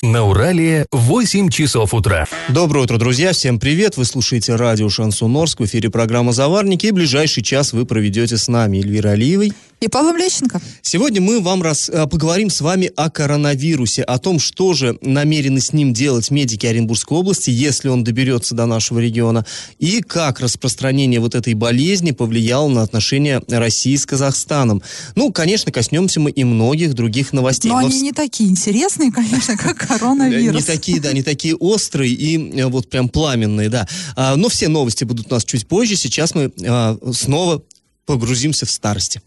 На Урале 8 часов утра. Доброе утро, друзья. Всем привет. Вы слушаете радио Шансон Орск. В эфире программа «Заварники». И ближайший час вы проведете с нами Эльвира Алиевой. И Павел Лещенко. Сегодня мы вам раз, а, поговорим с вами о коронавирусе, о том, что же намерены с ним делать медики Оренбургской области, если он доберется до нашего региона, и как распространение вот этой болезни повлияло на отношения России с Казахстаном. Ну, конечно, коснемся мы и многих других новостей. Но, Но они в... не такие интересные, конечно, как коронавирус. Не такие, да, не такие острые и э, вот прям пламенные, да. А, но все новости будут у нас чуть позже. Сейчас мы а, снова погрузимся в старости.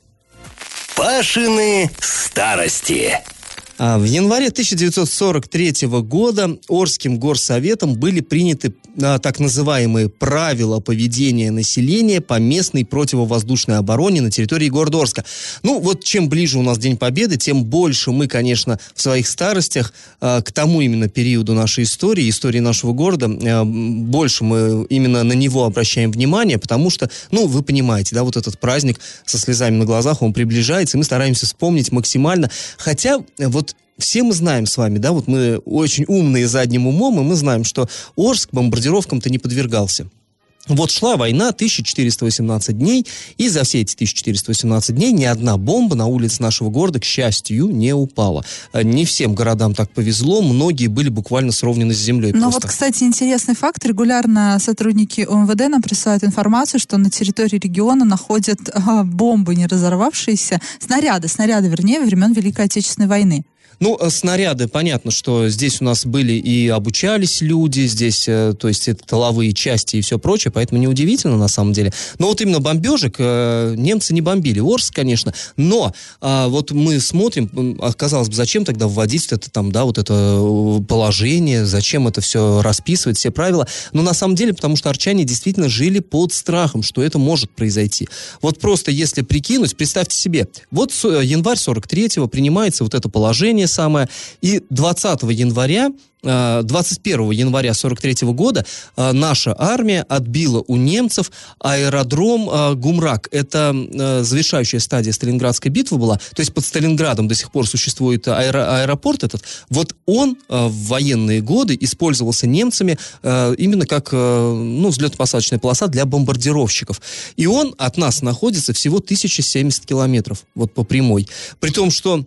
Пашины старости. А, в январе 1943 года Орским горсоветом были приняты а, так называемые правила поведения населения по местной противовоздушной обороне на территории города Орска. Ну, вот чем ближе у нас День Победы, тем больше мы, конечно, в своих старостях а, к тому именно периоду нашей истории, истории нашего города, больше мы именно на него обращаем внимание, потому что, ну, вы понимаете, да, вот этот праздник со слезами на глазах, он приближается, и мы стараемся вспомнить максимально. Хотя вот все мы знаем с вами, да, вот мы очень умные задним умом, и мы знаем, что Орск бомбардировкам-то не подвергался. Вот шла война 1418 дней, и за все эти 1418 дней ни одна бомба на улице нашего города, к счастью, не упала. Не всем городам так повезло, многие были буквально сровнены с землей. Но просто. вот, кстати, интересный факт. Регулярно сотрудники ОМВД нам присылают информацию, что на территории региона находят а, бомбы, не разорвавшиеся, снаряды, снаряды, вернее, времен Великой Отечественной войны. Ну, э, снаряды, понятно, что здесь у нас были и обучались люди, здесь, э, то есть это тыловые части и все прочее, поэтому неудивительно на самом деле. Но вот именно бомбежек э, немцы не бомбили. Орск, конечно, но э, вот мы смотрим, казалось бы, зачем тогда вводить это там, да, вот это положение, зачем это все расписывать, все правила. Но на самом деле, потому что арчане действительно жили под страхом, что это может произойти. Вот просто если прикинуть, представьте себе, вот январь 43-го принимается вот это положение самое. И 20 января 21 э, января 43 года э, наша армия отбила у немцев аэродром э, Гумрак. Это завершающая стадия Сталинградской битвы была. То есть под Сталинградом до сих пор существует аэро аэропорт этот. Вот он в военные годы использовался немцами именно как ну, взлетно-посадочная полоса для бомбардировщиков. И он от нас находится всего 1070 километров вот по прямой. При том, что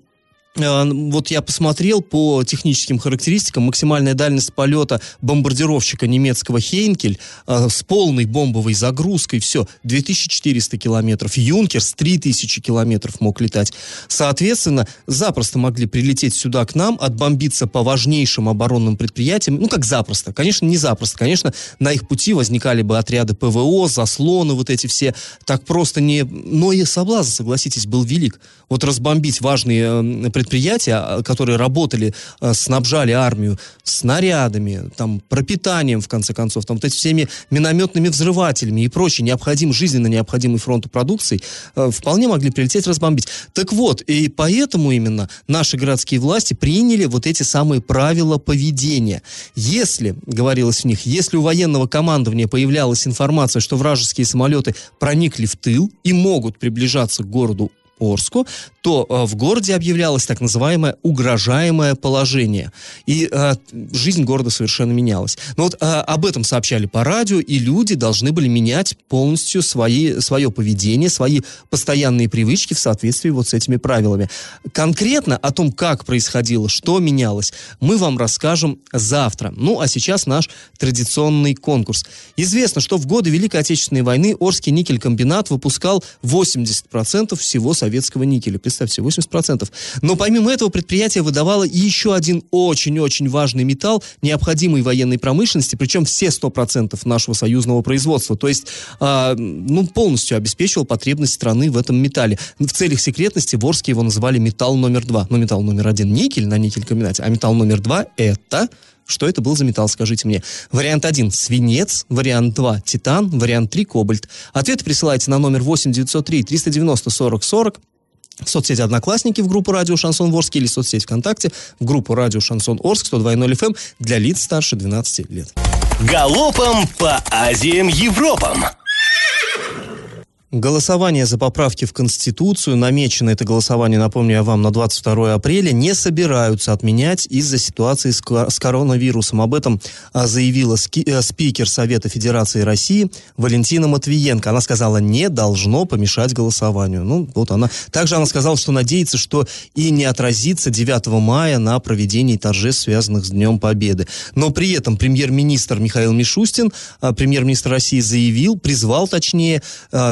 вот я посмотрел по техническим характеристикам, максимальная дальность полета бомбардировщика немецкого Хейнкель э, с полной бомбовой загрузкой, все, 2400 километров. Юнкерс 3000 километров мог летать. Соответственно, запросто могли прилететь сюда к нам, отбомбиться по важнейшим оборонным предприятиям. Ну, как запросто. Конечно, не запросто. Конечно, на их пути возникали бы отряды ПВО, заслоны, вот эти все. Так просто не... Но и соблазн, согласитесь, был велик. Вот разбомбить важные предприятия предприятия, а, которые работали, а, снабжали армию снарядами, там, пропитанием, в конце концов, там, вот этими всеми минометными взрывателями и прочей необходим, жизненно необходимой фронту продукции, а, вполне могли прилететь, разбомбить. Так вот, и поэтому именно наши городские власти приняли вот эти самые правила поведения. Если, говорилось в них, если у военного командования появлялась информация, что вражеские самолеты проникли в тыл и могут приближаться к городу Орску, то э, в городе объявлялось так называемое угрожаемое положение. И э, жизнь города совершенно менялась. Но вот э, об этом сообщали по радио, и люди должны были менять полностью свои, свое поведение, свои постоянные привычки в соответствии вот с этими правилами. Конкретно о том, как происходило, что менялось, мы вам расскажем завтра. Ну, а сейчас наш традиционный конкурс. Известно, что в годы Великой Отечественной войны Орский никель-комбинат выпускал 80% всего советского никеля представьте, 80%. Но помимо этого предприятие выдавало еще один очень-очень важный металл, необходимый военной промышленности, причем все 100% нашего союзного производства. То есть, э, ну, полностью обеспечивал потребность страны в этом металле. В целях секретности Ворские его называли металл номер два. Но металл номер один никель на никель-комбинате, а металл номер два это что это был за металл, скажите мне. Вариант 1 – свинец, вариант 2 – титан, вариант 3 – кобальт. Ответы присылайте на номер 8 903 390 40 40 в соцсети «Одноклассники» в группу «Радио Шансон Орск» или в соцсети ВКонтакте в группу «Радио Шансон Орск» 102.0 FM эм для лиц старше 12 лет. Галопом по Азиям Европам! Голосование за поправки в Конституцию, намечено это голосование, напомню я вам, на 22 апреля, не собираются отменять из-за ситуации с, коронавирусом. Об этом а, заявила а, спикер Совета Федерации России Валентина Матвиенко. Она сказала, не должно помешать голосованию. Ну, вот она. Также она сказала, что надеется, что и не отразится 9 мая на проведении торжеств, связанных с Днем Победы. Но при этом премьер-министр Михаил Мишустин, а, премьер-министр России, заявил, призвал, точнее,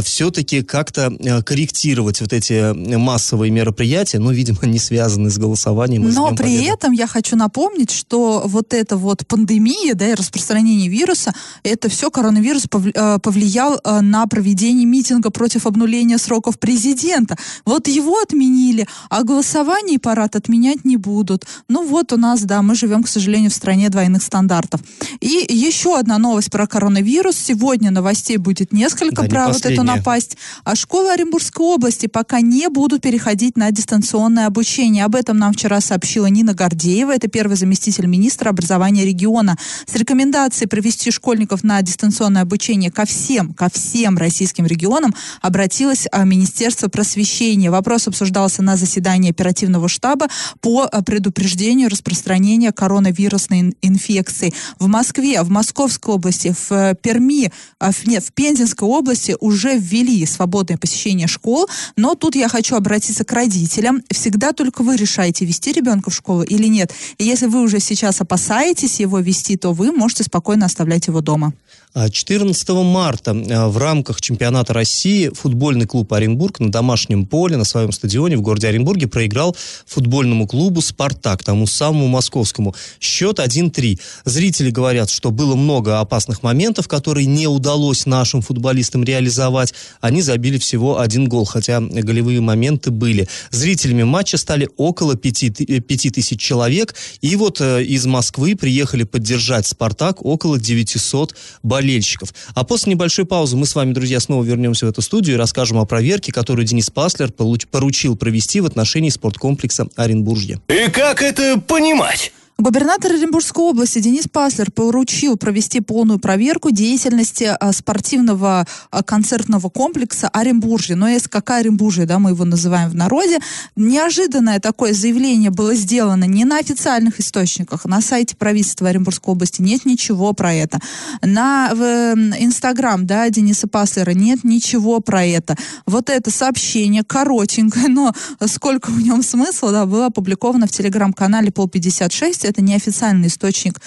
все все-таки как-то э, корректировать вот эти э, массовые мероприятия, ну, видимо, не связанные с голосованием. Но при Победы. этом я хочу напомнить, что вот эта вот пандемия, да, и распространение вируса, это все коронавирус э, повлиял на проведение митинга против обнуления сроков президента. Вот его отменили, а голосование и парад отменять не будут. Ну вот у нас, да, мы живем, к сожалению, в стране двойных стандартов. И еще одна новость про коронавирус. Сегодня новостей будет несколько да, про вот эту напасть власть. А школы Оренбургской области пока не будут переходить на дистанционное обучение. Об этом нам вчера сообщила Нина Гордеева, это первый заместитель министра образования региона. С рекомендацией провести школьников на дистанционное обучение ко всем, ко всем российским регионам обратилось а, Министерство просвещения. Вопрос обсуждался на заседании оперативного штаба по а, предупреждению распространения коронавирусной инфекции. В Москве, в Московской области, в э, Перми, а, нет, в Пензенской области уже ввели ввели свободное посещение школ, но тут я хочу обратиться к родителям. Всегда только вы решаете, вести ребенка в школу или нет. И если вы уже сейчас опасаетесь его вести, то вы можете спокойно оставлять его дома. 14 а, марта а, в рамках чемпионата России футбольный клуб Оренбург на домашнем поле, на своем стадионе в городе Оренбурге проиграл футбольному клубу «Спартак», тому самому московскому. Счет 1-3. Зрители говорят, что было много опасных моментов, которые не удалось нашим футболистам реализовать. Они забили всего один гол, хотя голевые моменты были. Зрителями матча стали около 5, 5 тысяч человек. И вот э, из Москвы приехали поддержать «Спартак» около 900 болельщиков болельщиков. А после небольшой паузы мы с вами, друзья, снова вернемся в эту студию и расскажем о проверке, которую Денис Паслер поручил провести в отношении спорткомплекса Оренбуржье. И как это понимать? Губернатор Оренбургской области Денис Паслер поручил провести полную проверку деятельности а, спортивного а, концертного комплекса Оренбуржье, но СКК Оренбуржье, да, мы его называем в народе. Неожиданное такое заявление было сделано не на официальных источниках, на сайте правительства Оренбургской области нет ничего про это. На Инстаграм, да, Дениса Паслера нет ничего про это. Вот это сообщение коротенькое, но сколько в нем смысла, да, было опубликовано в телеграм-канале «Пол56», есть это неофициальный источник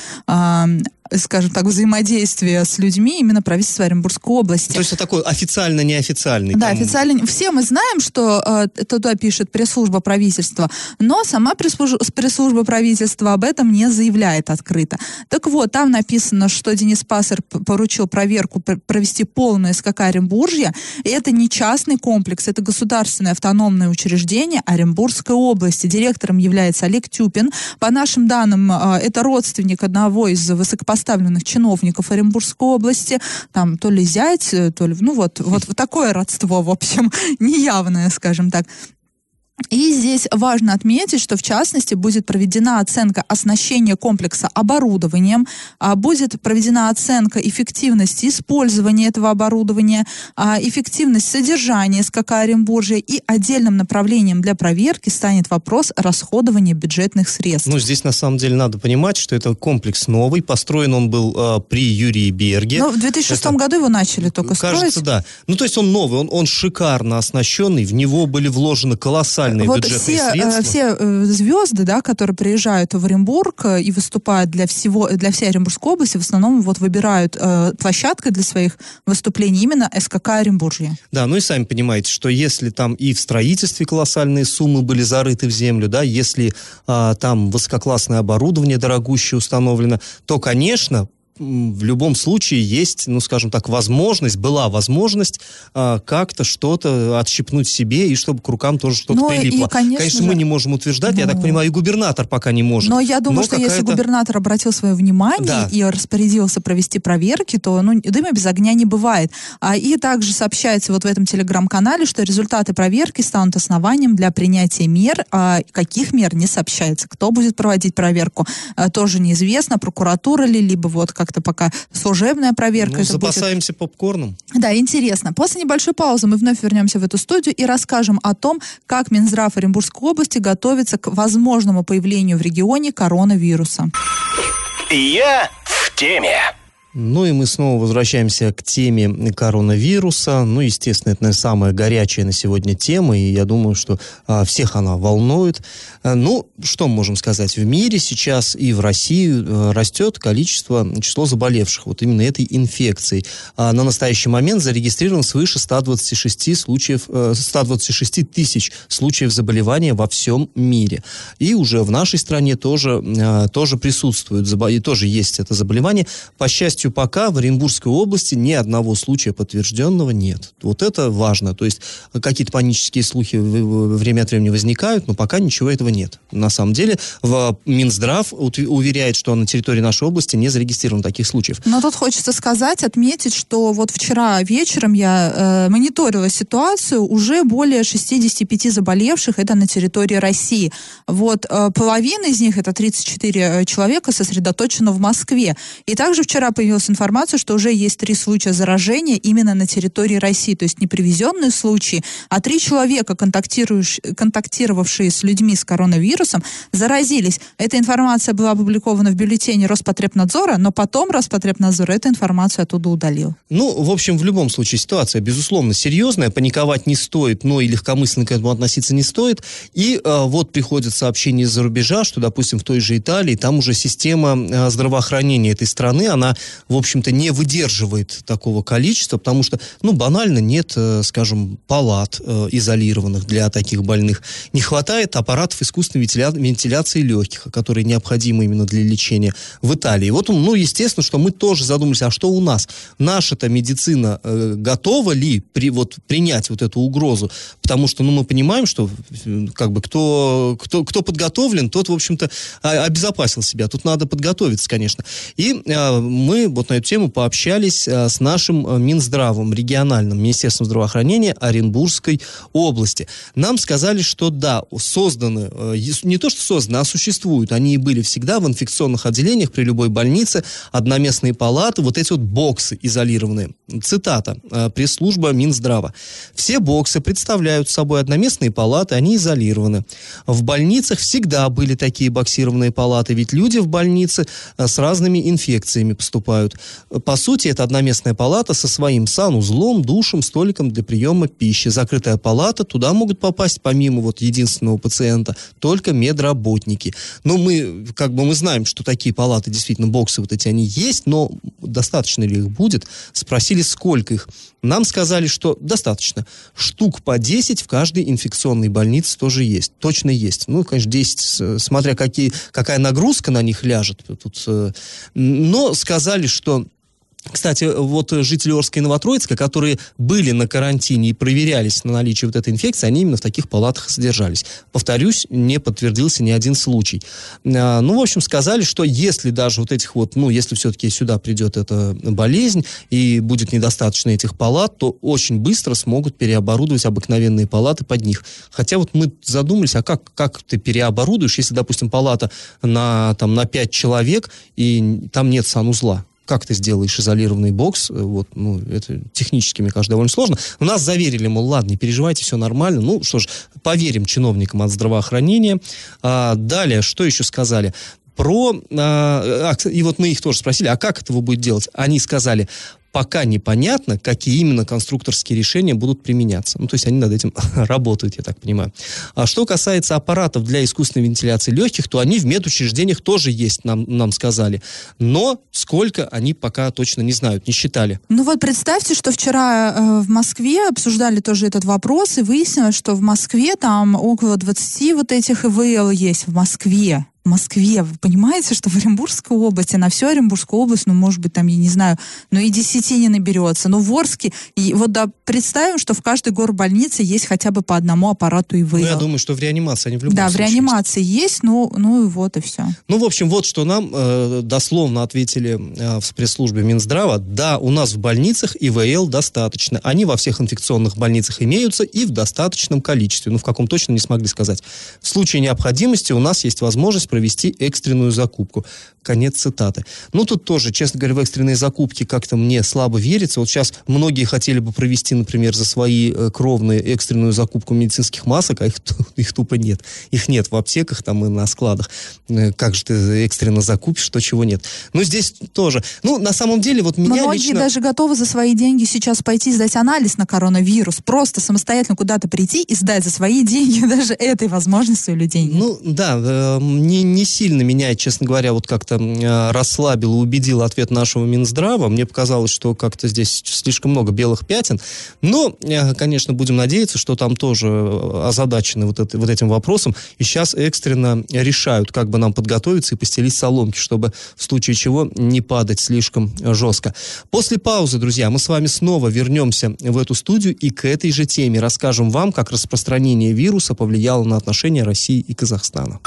скажем так, взаимодействия с людьми именно правительства Оренбургской области. То есть это такой официально-неофициальный. Да, там... официально. Все мы знаем, что э, туда пишет пресс-служба правительства, но сама пресс-служба, правительства об этом не заявляет открыто. Так вот, там написано, что Денис Пассер поручил проверку провести полную СКК Оренбуржья, и это не частный комплекс, это государственное автономное учреждение Оренбургской области. Директором является Олег Тюпин. По нашим данным, э, это родственник одного из высокопоставленных поставленных чиновников Оренбургской области, там то ли зять, э, то ли, ну вот, вот, вот такое родство, в общем, неявное, скажем так. И здесь важно отметить, что в частности будет проведена оценка оснащения комплекса оборудованием, а будет проведена оценка эффективности использования этого оборудования, а эффективность содержания СКК Оренбуржья и отдельным направлением для проверки станет вопрос расходования бюджетных средств. Ну, здесь на самом деле надо понимать, что это комплекс новый, построен он был э, при Юрии Берге. Ну, в 2006 это, году его начали только кажется, строить. да. Ну, то есть он новый, он, он шикарно оснащенный, в него были вложены колоссальные колоссальные вот бюджетные все, средства. Все э, звезды, да, которые приезжают в Оренбург э, и выступают для всего, для всей Оренбургской области, в основном вот выбирают э, площадкой для своих выступлений именно СКК Оренбуржье. Да, ну и сами понимаете, что если там и в строительстве колоссальные суммы были зарыты в землю, да, если а, там высококлассное оборудование дорогущее установлено, то, конечно, в любом случае есть, ну, скажем так, возможность, была возможность э, как-то что-то отщипнуть себе, и чтобы к рукам тоже что-то ну, прилипло. И, конечно, конечно же, мы не можем утверждать, ну, я так ну. понимаю, и губернатор пока не может. Но я думаю, но что если губернатор обратил свое внимание да. и распорядился провести проверки, то ну, дыма без огня не бывает. А, и также сообщается вот в этом телеграм-канале, что результаты проверки станут основанием для принятия мер. А каких мер не сообщается. Кто будет проводить проверку, а, тоже неизвестно. Прокуратура ли, либо вот как как-то пока служебная проверка. Ну, это будет. запасаемся попкорном. Да, интересно. После небольшой паузы мы вновь вернемся в эту студию и расскажем о том, как Минздрав Оренбургской области готовится к возможному появлению в регионе коронавируса. Я в теме. Ну и мы снова возвращаемся к теме коронавируса. Ну, естественно, это, наверное, самая горячая на сегодня тема, и я думаю, что а, всех она волнует. А, ну, что мы можем сказать? В мире сейчас и в России а, растет количество, число заболевших вот именно этой инфекцией. А, на настоящий момент зарегистрировано свыше 126 случаев, а, 126 тысяч случаев заболевания во всем мире. И уже в нашей стране тоже, а, тоже присутствует, и тоже есть это заболевание. По счастью, пока в Оренбургской области ни одного случая подтвержденного нет. Вот это важно. То есть какие-то панические слухи время от времени возникают, но пока ничего этого нет. На самом деле в Минздрав уверяет, что на территории нашей области не зарегистрировано таких случаев. Но тут хочется сказать, отметить, что вот вчера вечером я э, мониторила ситуацию, уже более 65 заболевших, это на территории России. Вот э, половина из них, это 34 э, человека, сосредоточена в Москве. И также вчера появилась появилась информация, что уже есть три случая заражения именно на территории России, то есть не привезенные случаи, а три человека, контактировавшие с людьми с коронавирусом, заразились. Эта информация была опубликована в бюллетене Роспотребнадзора, но потом Роспотребнадзор эту информацию оттуда удалил. Ну, в общем, в любом случае ситуация, безусловно, серьезная, паниковать не стоит, но и легкомысленно к этому относиться не стоит. И э, вот приходят сообщения из-за рубежа, что, допустим, в той же Италии, там уже система э, здравоохранения этой страны, она в общем-то, не выдерживает такого количества, потому что, ну, банально нет, э, скажем, палат э, изолированных для таких больных. Не хватает аппаратов искусственной вентиля... вентиляции легких, которые необходимы именно для лечения в Италии. Вот, ну, естественно, что мы тоже задумались, а что у нас? Наша-то медицина э, готова ли при, вот, принять вот эту угрозу? Потому что, ну, мы понимаем, что как бы кто, кто, кто подготовлен, тот, в общем-то, обезопасил себя. Тут надо подготовиться, конечно. И э, мы вот на эту тему пообщались а, с нашим а, Минздравом, региональным Министерством здравоохранения Оренбургской области. Нам сказали, что да, созданы, а, не то что созданы, а существуют, они и были всегда в инфекционных отделениях при любой больнице, одноместные палаты, вот эти вот боксы изолированные. Цитата, пресс-служба Минздрава. Все боксы представляют собой одноместные палаты, они изолированы. В больницах всегда были такие боксированные палаты, ведь люди в больнице с разными инфекциями поступают знают. По сути, это одноместная палата со своим санузлом, душем, столиком для приема пищи. Закрытая палата, туда могут попасть помимо вот единственного пациента только медработники. Но мы, как бы мы знаем, что такие палаты, действительно, боксы вот эти, они есть, но достаточно ли их будет? Спросили, сколько их. Нам сказали, что достаточно. Штук по 10 в каждой инфекционной больнице тоже есть. Точно есть. Ну, конечно, 10, смотря какие, какая нагрузка на них ляжет. Тут, э, но сказали, что кстати, вот жители Орска и Новотроицка, которые были на карантине и проверялись на наличие вот этой инфекции, они именно в таких палатах содержались. Повторюсь, не подтвердился ни один случай. А, ну, в общем, сказали, что если даже вот этих вот, ну, если все-таки сюда придет эта болезнь и будет недостаточно этих палат, то очень быстро смогут переоборудовать обыкновенные палаты под них. Хотя вот мы задумались, а как, как ты переоборудуешь, если, допустим, палата на, там, на 5 человек и там нет санузла? Как ты сделаешь изолированный бокс, э, вот, ну, это технически, мне кажется, довольно сложно. Но нас заверили, мол, ладно, не переживайте, все нормально. Ну, что ж, поверим чиновникам от здравоохранения. А, далее, что еще сказали? про... А, а, и вот мы их тоже спросили, а как это вы будете делать? Они сказали, пока непонятно, какие именно конструкторские решения будут применяться. Ну, то есть они над этим работают, я так понимаю. А что касается аппаратов для искусственной вентиляции легких, то они в медучреждениях тоже есть, нам, нам сказали. Но сколько, они пока точно не знают, не считали. Ну вот представьте, что вчера э, в Москве обсуждали тоже этот вопрос, и выяснилось, что в Москве там около 20 вот этих ИВЛ есть в Москве. Москве. Вы понимаете, что в Оренбургской области, на всю Оренбургскую область, ну, может быть, там, я не знаю, ну, и десяти не наберется. Но в Орске, и вот да, представим, что в каждой горбольнице есть хотя бы по одному аппарату ИВЛ. Ну, я думаю, что в реанимации они в любом Да, в реанимации есть, ну, ну, и вот и все. Ну, в общем, вот что нам э, дословно ответили э, в пресс-службе Минздрава. Да, у нас в больницах ИВЛ достаточно. Они во всех инфекционных больницах имеются и в достаточном количестве. Ну, в каком точно не смогли сказать. В случае необходимости у нас есть возможность провести экстренную закупку. Конец цитаты. Ну, тут тоже, честно говоря, в экстренные закупки как-то мне слабо верится. Вот сейчас многие хотели бы провести, например, за свои э, кровные экстренную закупку медицинских масок, а их, их тупо нет. Их нет в аптеках там и на складах. Э, как же ты экстренно закупишь, то чего нет. Ну, здесь тоже. Ну, на самом деле, вот меня Многие лично... даже готовы за свои деньги сейчас пойти сдать анализ на коронавирус. Просто самостоятельно куда-то прийти и сдать за свои деньги. Даже этой возможности у людей нет. Ну, да, э, не, не сильно меня, честно говоря, вот как-то э, расслабил и убедил ответ нашего Минздрава. Мне показалось, что как-то здесь слишком много белых пятен. Но, э, конечно, будем надеяться, что там тоже озадачены вот, это, вот этим вопросом. И сейчас экстренно решают, как бы нам подготовиться и постелить соломки, чтобы в случае чего не падать слишком жестко. После паузы, друзья, мы с вами снова вернемся в эту студию и к этой же теме расскажем вам, как распространение вируса повлияло на отношения России и Казахстана.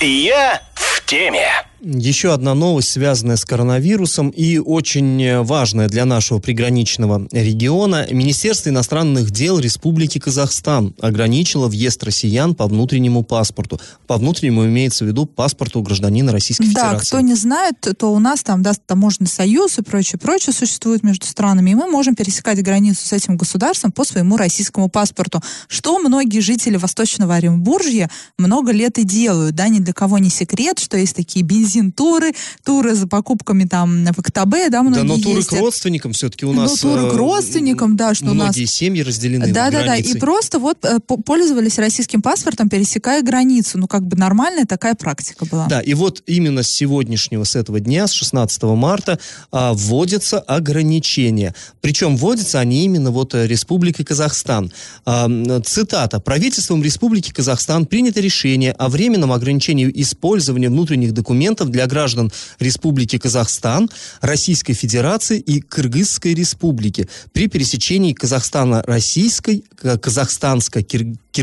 Я в теме. Еще одна новость, связанная с коронавирусом и очень важная для нашего приграничного региона. Министерство иностранных дел Республики Казахстан ограничило въезд россиян по внутреннему паспорту. По внутреннему имеется в виду паспорту гражданина Российской да, Федерации. кто не знает, то у нас там да, таможенный союз и прочее, прочее существует между странами, и мы можем пересекать границу с этим государством по своему российскому паспорту, что многие жители Восточного Оренбуржья много лет и делают, да, ни для кого не секрет, что есть такие бензин туры, туры за покупками там в КТБ, да, многие Да, но туры ездят. к родственникам все-таки у Ну, нас... туры к э, родственникам, да, что у нас- Многие семьи разделены Да, да, да. И просто вот э, по- пользовались российским паспортом, пересекая границу. Ну, как бы нормальная такая практика была. Да, и вот именно с сегодняшнего, с этого дня, с 16 марта, а, вводятся ограничения. Причем вводятся они именно вот э, Республикой Казахстан. А, цитата. «Правительством Республики Казахстан принято решение о временном ограничении использования внутренних документов для граждан Республики Казахстан, Российской Федерации и Кыргызской Республики при пересечении Казахстана-Российской, к-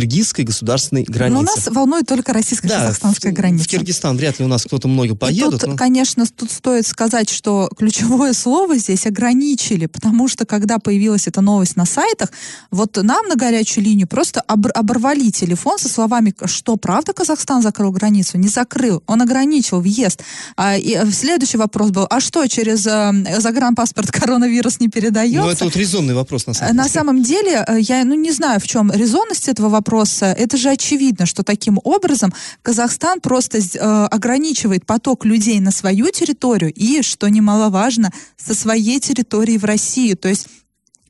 Казахстанско-Киргизской государственной границы». Но нас волнует только российско-казахстанская в- граница. В Киргизстан вряд ли у нас кто-то много И поедут. тут, но- конечно, тут стоит сказать, что ключевое слово здесь ограничили, потому что когда появилась эта новость на сайтах, вот нам на горячую линию просто оборвали телефон со словами, что правда Казахстан закрыл границу? Не закрыл, он ограничил въезд. А, и э, следующий вопрос был, а что, через э, загранпаспорт коронавирус не передается? Ну, это вот резонный вопрос, на самом На деле. самом деле, э, я ну, не знаю, в чем резонность этого вопроса. Это же очевидно, что таким образом Казахстан просто э, ограничивает поток людей на свою территорию и, что немаловажно, со своей территории в Россию. То есть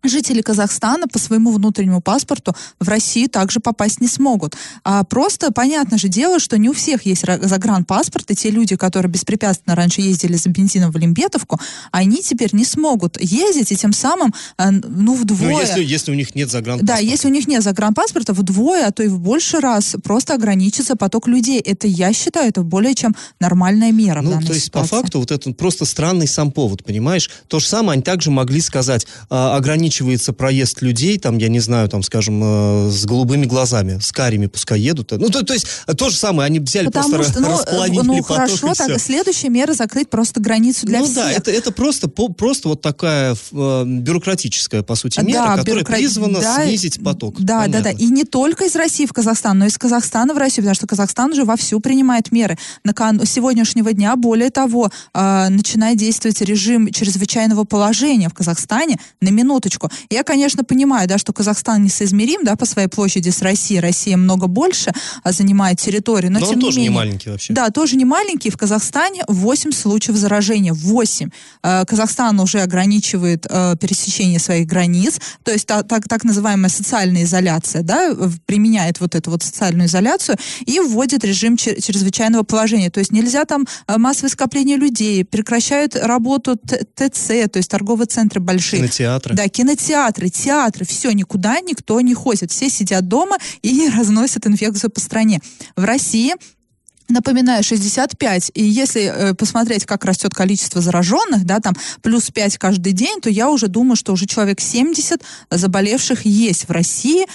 Жители Казахстана по своему внутреннему паспорту в Россию также попасть не смогут. А просто понятно же дело, что не у всех есть ра- загранпаспорт, и те люди, которые беспрепятственно раньше ездили за бензином в Олимпетовку, они теперь не смогут ездить, и тем самым, э, ну, вдвое... Ну, если, если у них нет загранпаспорта. Да, если у них нет загранпаспорта, вдвое, а то и в больше раз просто ограничится поток людей. Это, я считаю, это более чем нормальная мера Ну, то есть, ситуации. по факту, вот это просто странный сам повод, понимаешь? То же самое они также могли сказать, а, ограничивается проезд людей, там, я не знаю, там, скажем, э, с голубыми глазами, с карими пускай едут. Ну, то, то есть, то же самое, они взяли Потому просто что, ну, э, ну поток, хорошо, и так следующая мера закрыть просто границу для ну всех. да, это, это просто, по- просто вот такая э, бюрократическая, по сути, мера, Да, которая бюрокра- призвана да, снизить поток. Да, да, да. Понятно. И не только из России в Казахстан, но и из Казахстана в Россию, потому что Казахстан уже вовсю принимает меры. Накан- с сегодняшнего дня, более того, э, начинает действовать режим чрезвычайного положения в Казахстане на минуточку. Я, конечно, понимаю, да, что Казахстан несоизмерим, да, по своей площади с Россией. Россия много больше а, занимает территорию, но, Но тем он не тоже не менее. маленький вообще. Да, тоже не маленький. В Казахстане 8 случаев заражения. 8. Э, Казахстан уже ограничивает э, пересечение своих границ. То есть та- так, так называемая социальная изоляция, да, применяет вот эту вот социальную изоляцию и вводит режим чрезвычайного положения. То есть нельзя там э, массовое скопление людей, прекращают работу ТЦ, то есть торговые центры большие. Кинотеатры. Да, кинотеатры, театры, все, никуда никто не ходит. Все сидят дома и разносят инфекцию по стране. В России Напоминаю, 65. И если э, посмотреть, как растет количество зараженных, да, там плюс 5 каждый день, то я уже думаю, что уже человек 70 заболевших есть в России.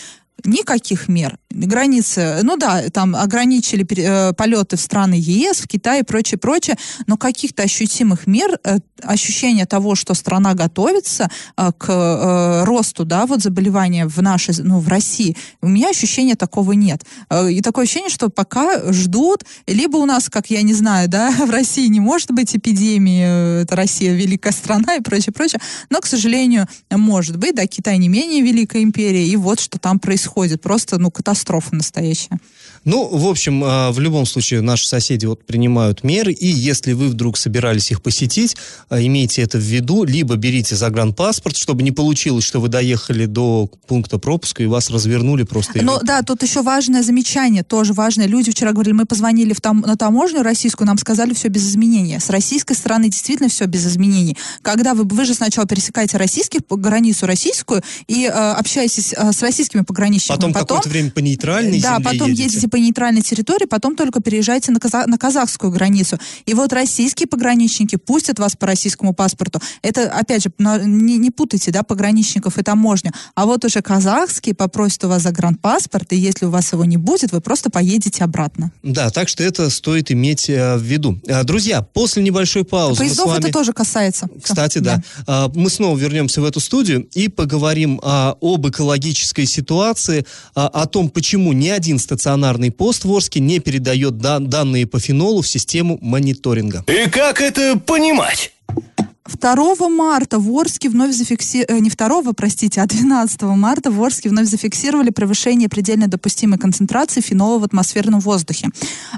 Никаких мер. Границы, ну да, там ограничили э, полеты в страны ЕС, в Китай и прочее, прочее, но каких-то ощутимых мер, э, ощущение того, что страна готовится э, к э, росту, да, вот заболевания в нашей, ну, в России, у меня ощущения такого нет. Э, и такое ощущение, что пока ждут, либо у нас, как я не знаю, да, в России не может быть эпидемии, э, это Россия великая страна и прочее, прочее, но, к сожалению, может быть, да, Китай не менее великая империя, и вот что там происходит происходит. Просто, ну, катастрофа настоящая. Ну, в общем, а, в любом случае, наши соседи вот принимают меры, и если вы вдруг собирались их посетить, а, имейте это в виду, либо берите загранпаспорт, чтобы не получилось, что вы доехали до пункта пропуска и вас развернули просто. Ну, да, тут еще важное замечание, тоже важное. Люди вчера говорили, мы позвонили в там, на таможню российскую, нам сказали все без изменения. С российской стороны действительно все без изменений. Когда вы, вы же сначала пересекаете российских, границу российскую и э, общаетесь э, с российскими пограничниками. Потом, потом какое-то время по нейтральной Да, потом едете. ездите по нейтральной территории, потом только переезжайте на, каза- на казахскую границу. И вот российские пограничники пустят вас по российскому паспорту. Это, опять же, не, не путайте, да, пограничников и таможню. А вот уже казахские попросят у вас загранпаспорт, и если у вас его не будет, вы просто поедете обратно. Да, так что это стоит иметь э, в виду. Э, друзья, после небольшой паузы Поездов вами... это тоже касается. Кстати, да. да. Мы снова вернемся в эту студию и поговорим а, об экологической ситуации, а, о том, почему ни один стационарный пост в Орске не передает дан данные по фенолу в систему мониторинга. И как это понимать? 2 марта в Орске вновь зафиксировали, э, не 2, простите, а 12 марта в Орске вновь зафиксировали превышение предельно допустимой концентрации фенола в атмосферном воздухе.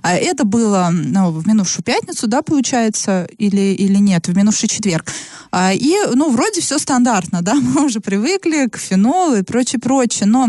А это было ну, в минувшую пятницу, да, получается, или, или нет, в минувший четверг. А, и, ну, вроде все стандартно, да, мы уже привыкли к фенолу и прочее, прочее, но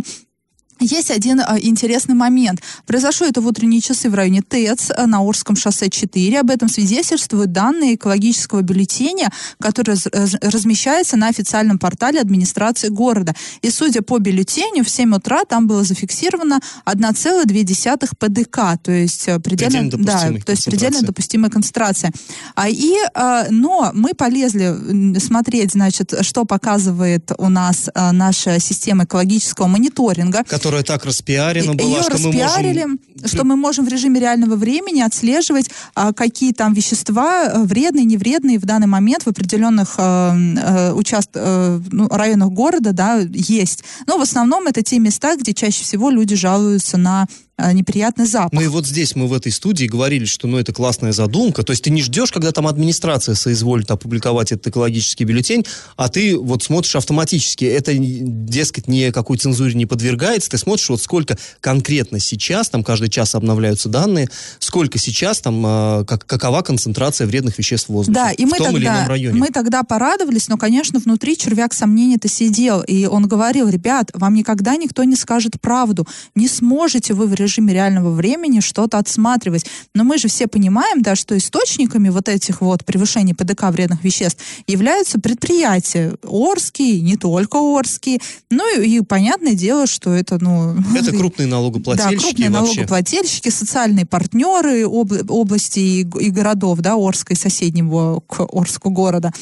есть один а, интересный момент. Произошло это в утренние часы в районе ТЭЦ а, на Орском шоссе 4. Об этом свидетельствуют данные экологического бюллетеня, который раз, раз, размещается на официальном портале администрации города. И судя по бюллетеню, в 7 утра там было зафиксировано 1,2 ПДК, то есть э, предельно, да, то есть предельно допустимая концентрация. А, и, а, но мы полезли смотреть, значит, что показывает у нас а, наша система экологического мониторинга. Который которая так распиарена была, Ее что распиарили, мы можем... что мы можем в режиме реального времени отслеживать, а, какие там вещества э, вредные, невредные в данный момент в определенных а, а, участ... а, ну, районах города да, есть. Но в основном это те места, где чаще всего люди жалуются на Э, неприятный запах. Ну и вот здесь мы в этой студии говорили, что ну это классная задумка, то есть ты не ждешь, когда там администрация соизволит опубликовать этот экологический бюллетень, а ты вот смотришь автоматически, это, дескать, ни какой цензуре не подвергается, ты смотришь вот сколько конкретно сейчас, там каждый час обновляются данные, сколько сейчас там, э, как, какова концентрация вредных веществ в воздухе. Да, и в мы том тогда, или ином районе. Мы тогда порадовались, но, конечно, внутри червяк сомнений-то сидел, и он говорил, ребят, вам никогда никто не скажет правду, не сможете вы в режиме реального времени что-то отсматривать. Но мы же все понимаем, да, что источниками вот этих вот превышений ПДК вредных веществ являются предприятия Орские, не только Орские. Ну и, и понятное дело, что это, ну... Это крупные налогоплательщики Да, крупные вообще. налогоплательщики, социальные партнеры об, области и, и городов, да, Орска и соседнего к Орску города.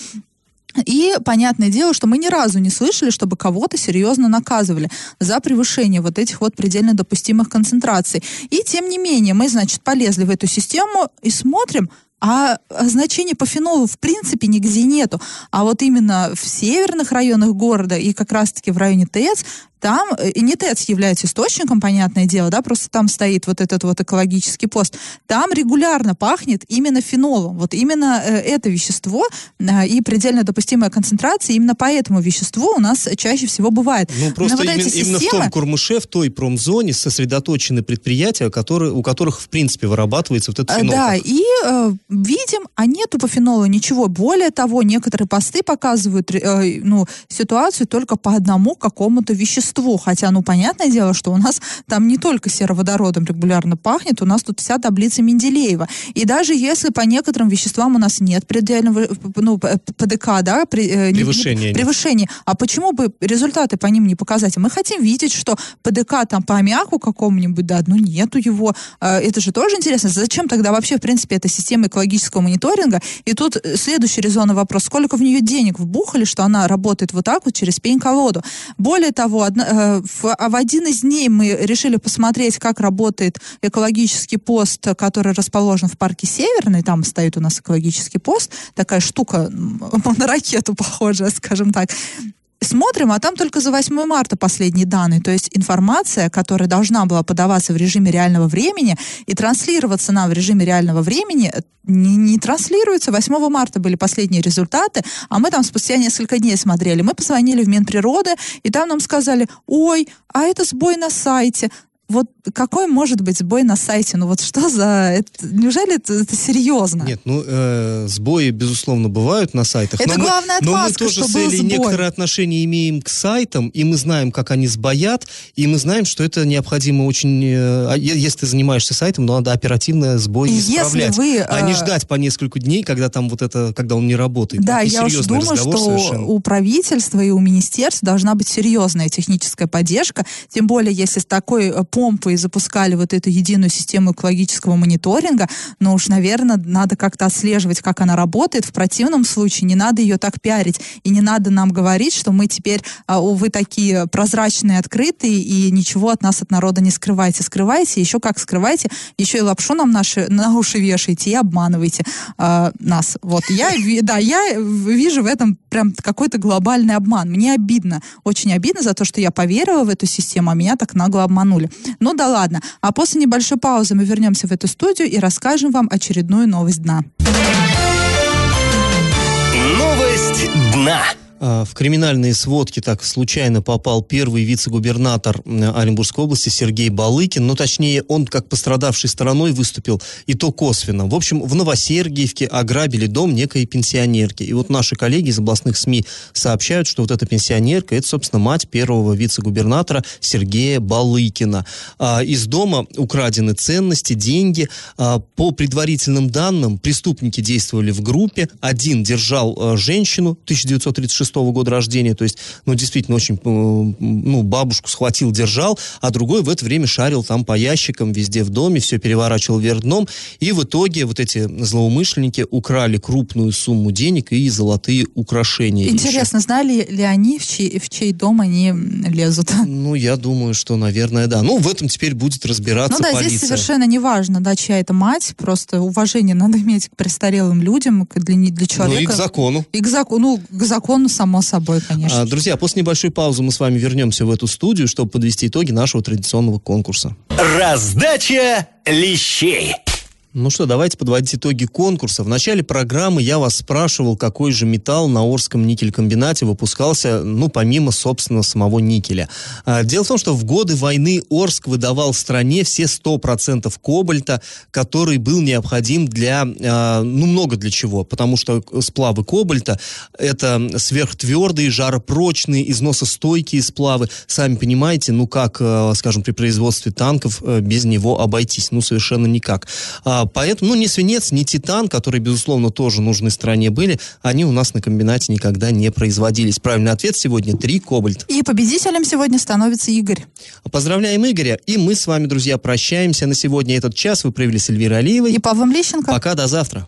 И понятное дело, что мы ни разу не слышали, чтобы кого-то серьезно наказывали за превышение вот этих вот предельно допустимых концентраций. И тем не менее, мы, значит, полезли в эту систему и смотрим, а значения по фенолу в принципе нигде нету. А вот именно в северных районах города и как раз-таки в районе ТЭЦ там э, и не ТЭЦ является источником, понятное дело, да, просто там стоит вот этот вот экологический пост. Там регулярно пахнет именно фенолом. Вот именно э, это вещество э, и предельно допустимая концентрация именно по этому веществу у нас чаще всего бывает. Ну, просто вот именно, системы... именно в том Курмыше, в той промзоне сосредоточены предприятия, которые, у которых, в принципе, вырабатывается вот этот фенол. Да, и э, видим, а нету по фенолу ничего. Более того, некоторые посты показывают э, ну, ситуацию только по одному какому-то веществу веществу, хотя, ну, понятное дело, что у нас там не только сероводородом регулярно пахнет, у нас тут вся таблица Менделеева. И даже если по некоторым веществам у нас нет предельного, ну, ПДК, да, при, э, превышение, превышение, а почему бы результаты по ним не показать? Мы хотим видеть, что ПДК там по аммиаку какому-нибудь, да, ну, нету его. Э, это же тоже интересно. Зачем тогда вообще, в принципе, эта система экологического мониторинга? И тут следующий резонный вопрос. Сколько в нее денег вбухали, что она работает вот так вот через пень-колоду? Более того, одна, в, в один из дней мы решили посмотреть, как работает экологический пост, который расположен в парке Северный. Там стоит у нас экологический пост. Такая штука на ракету похожая, скажем так смотрим, а там только за 8 марта последние данные. То есть информация, которая должна была подаваться в режиме реального времени и транслироваться нам в режиме реального времени, не, не транслируется. 8 марта были последние результаты, а мы там спустя несколько дней смотрели. Мы позвонили в Минприроды, и там нам сказали, ой, а это сбой на сайте вот какой может быть сбой на сайте? Ну вот что за... Это, неужели это, это серьезно? Нет, ну э, сбои, безусловно, бывают на сайтах. Это но главная мы, отмазка, Но мы тоже что с Элей некоторые отношения имеем к сайтам, и мы знаем, как они сбоят, и мы знаем, что это необходимо очень... Э, а если ты занимаешься сайтом, то надо оперативно сбой И исправлять, вы, а не э, ждать по несколько дней, когда там вот это, когда он не работает. Да, это я уж думаю, что совершенно. у правительства и у министерств должна быть серьезная техническая поддержка, тем более если с такой э, помпой запускали вот эту единую систему экологического мониторинга, ну уж, наверное, надо как-то отслеживать, как она работает. В противном случае не надо ее так пиарить. И не надо нам говорить, что мы теперь, а, вы такие прозрачные, открытые, и ничего от нас, от народа не скрываете. Скрываете, еще как скрываете, еще и лапшу нам наши, на уши вешаете и обманываете а, нас. Вот я, да, я вижу в этом прям какой-то глобальный обман. Мне обидно, очень обидно за то, что я поверила в эту систему, а меня так нагло обманули. Ну да ладно. А после небольшой паузы мы вернемся в эту студию и расскажем вам очередную новость дна. Новость дна. А, В криминальные сводки так случайно попал первый вице-губернатор Оренбургской области Сергей Балыкин. Ну, точнее, он как пострадавшей стороной выступил, и то косвенно. В общем, в Новосергиевке ограбили дом некой пенсионерки. И вот наши коллеги из областных СМИ сообщают, что вот эта пенсионерка, это, собственно, мать первого вице-губернатора Сергея Балыкина. А, Из дома украдены ценности, деньги. А, По предварительным данным, преступники действовали в группе. Один держал женщину 1936 года рождения, то есть, ну, действительно, очень, э, ну, бабушку схватил, держал, а другой в это время шарил там по ящикам везде в доме, все переворачивал вверх дном, и в итоге вот эти злоумышленники украли крупную сумму денег и золотые украшения. Интересно, знали ли они, в чей, в чей дом они лезут? Еще. Ну, я думаю, что, наверное, да. Ну, в этом теперь будет разбираться Ну да, полиция. здесь совершенно не важно, да, чья это мать, просто уважение надо иметь к престарелым людям, для, для Ну, человека. и к закону. И к закону, к закону, само собой, конечно. А, Друзья, после небольшой паузы мы с вами вернемся в эту студию, чтобы подвести итоги нашего традиционного конкурса. Раздача лещей. Ну что, давайте подводить итоги конкурса. В начале программы я вас спрашивал, какой же металл на Орском никель-комбинате выпускался, ну, помимо, собственно, самого никеля. А, Дело в том, что в годы войны Орск выдавал стране все 100% кобальта, который был необходим для, а, ну, много для чего, потому что сплавы кобальта – это сверхтвердые, жаропрочные, износостойкие сплавы. Сами понимаете, ну, как, э, скажем, при производстве танков э, без него обойтись? Ну, совершенно никак. Поэтому, ну, ни свинец, ни титан, которые, безусловно, тоже нужны стране были, они у нас на комбинате никогда не производились. Правильный ответ сегодня – три кобальт. И победителем сегодня становится Игорь. Поздравляем Игоря, и мы с вами, друзья, прощаемся на сегодня этот час. Вы провели с Эльвирой Алиевой. И Павлом Лещенко. Пока, до завтра.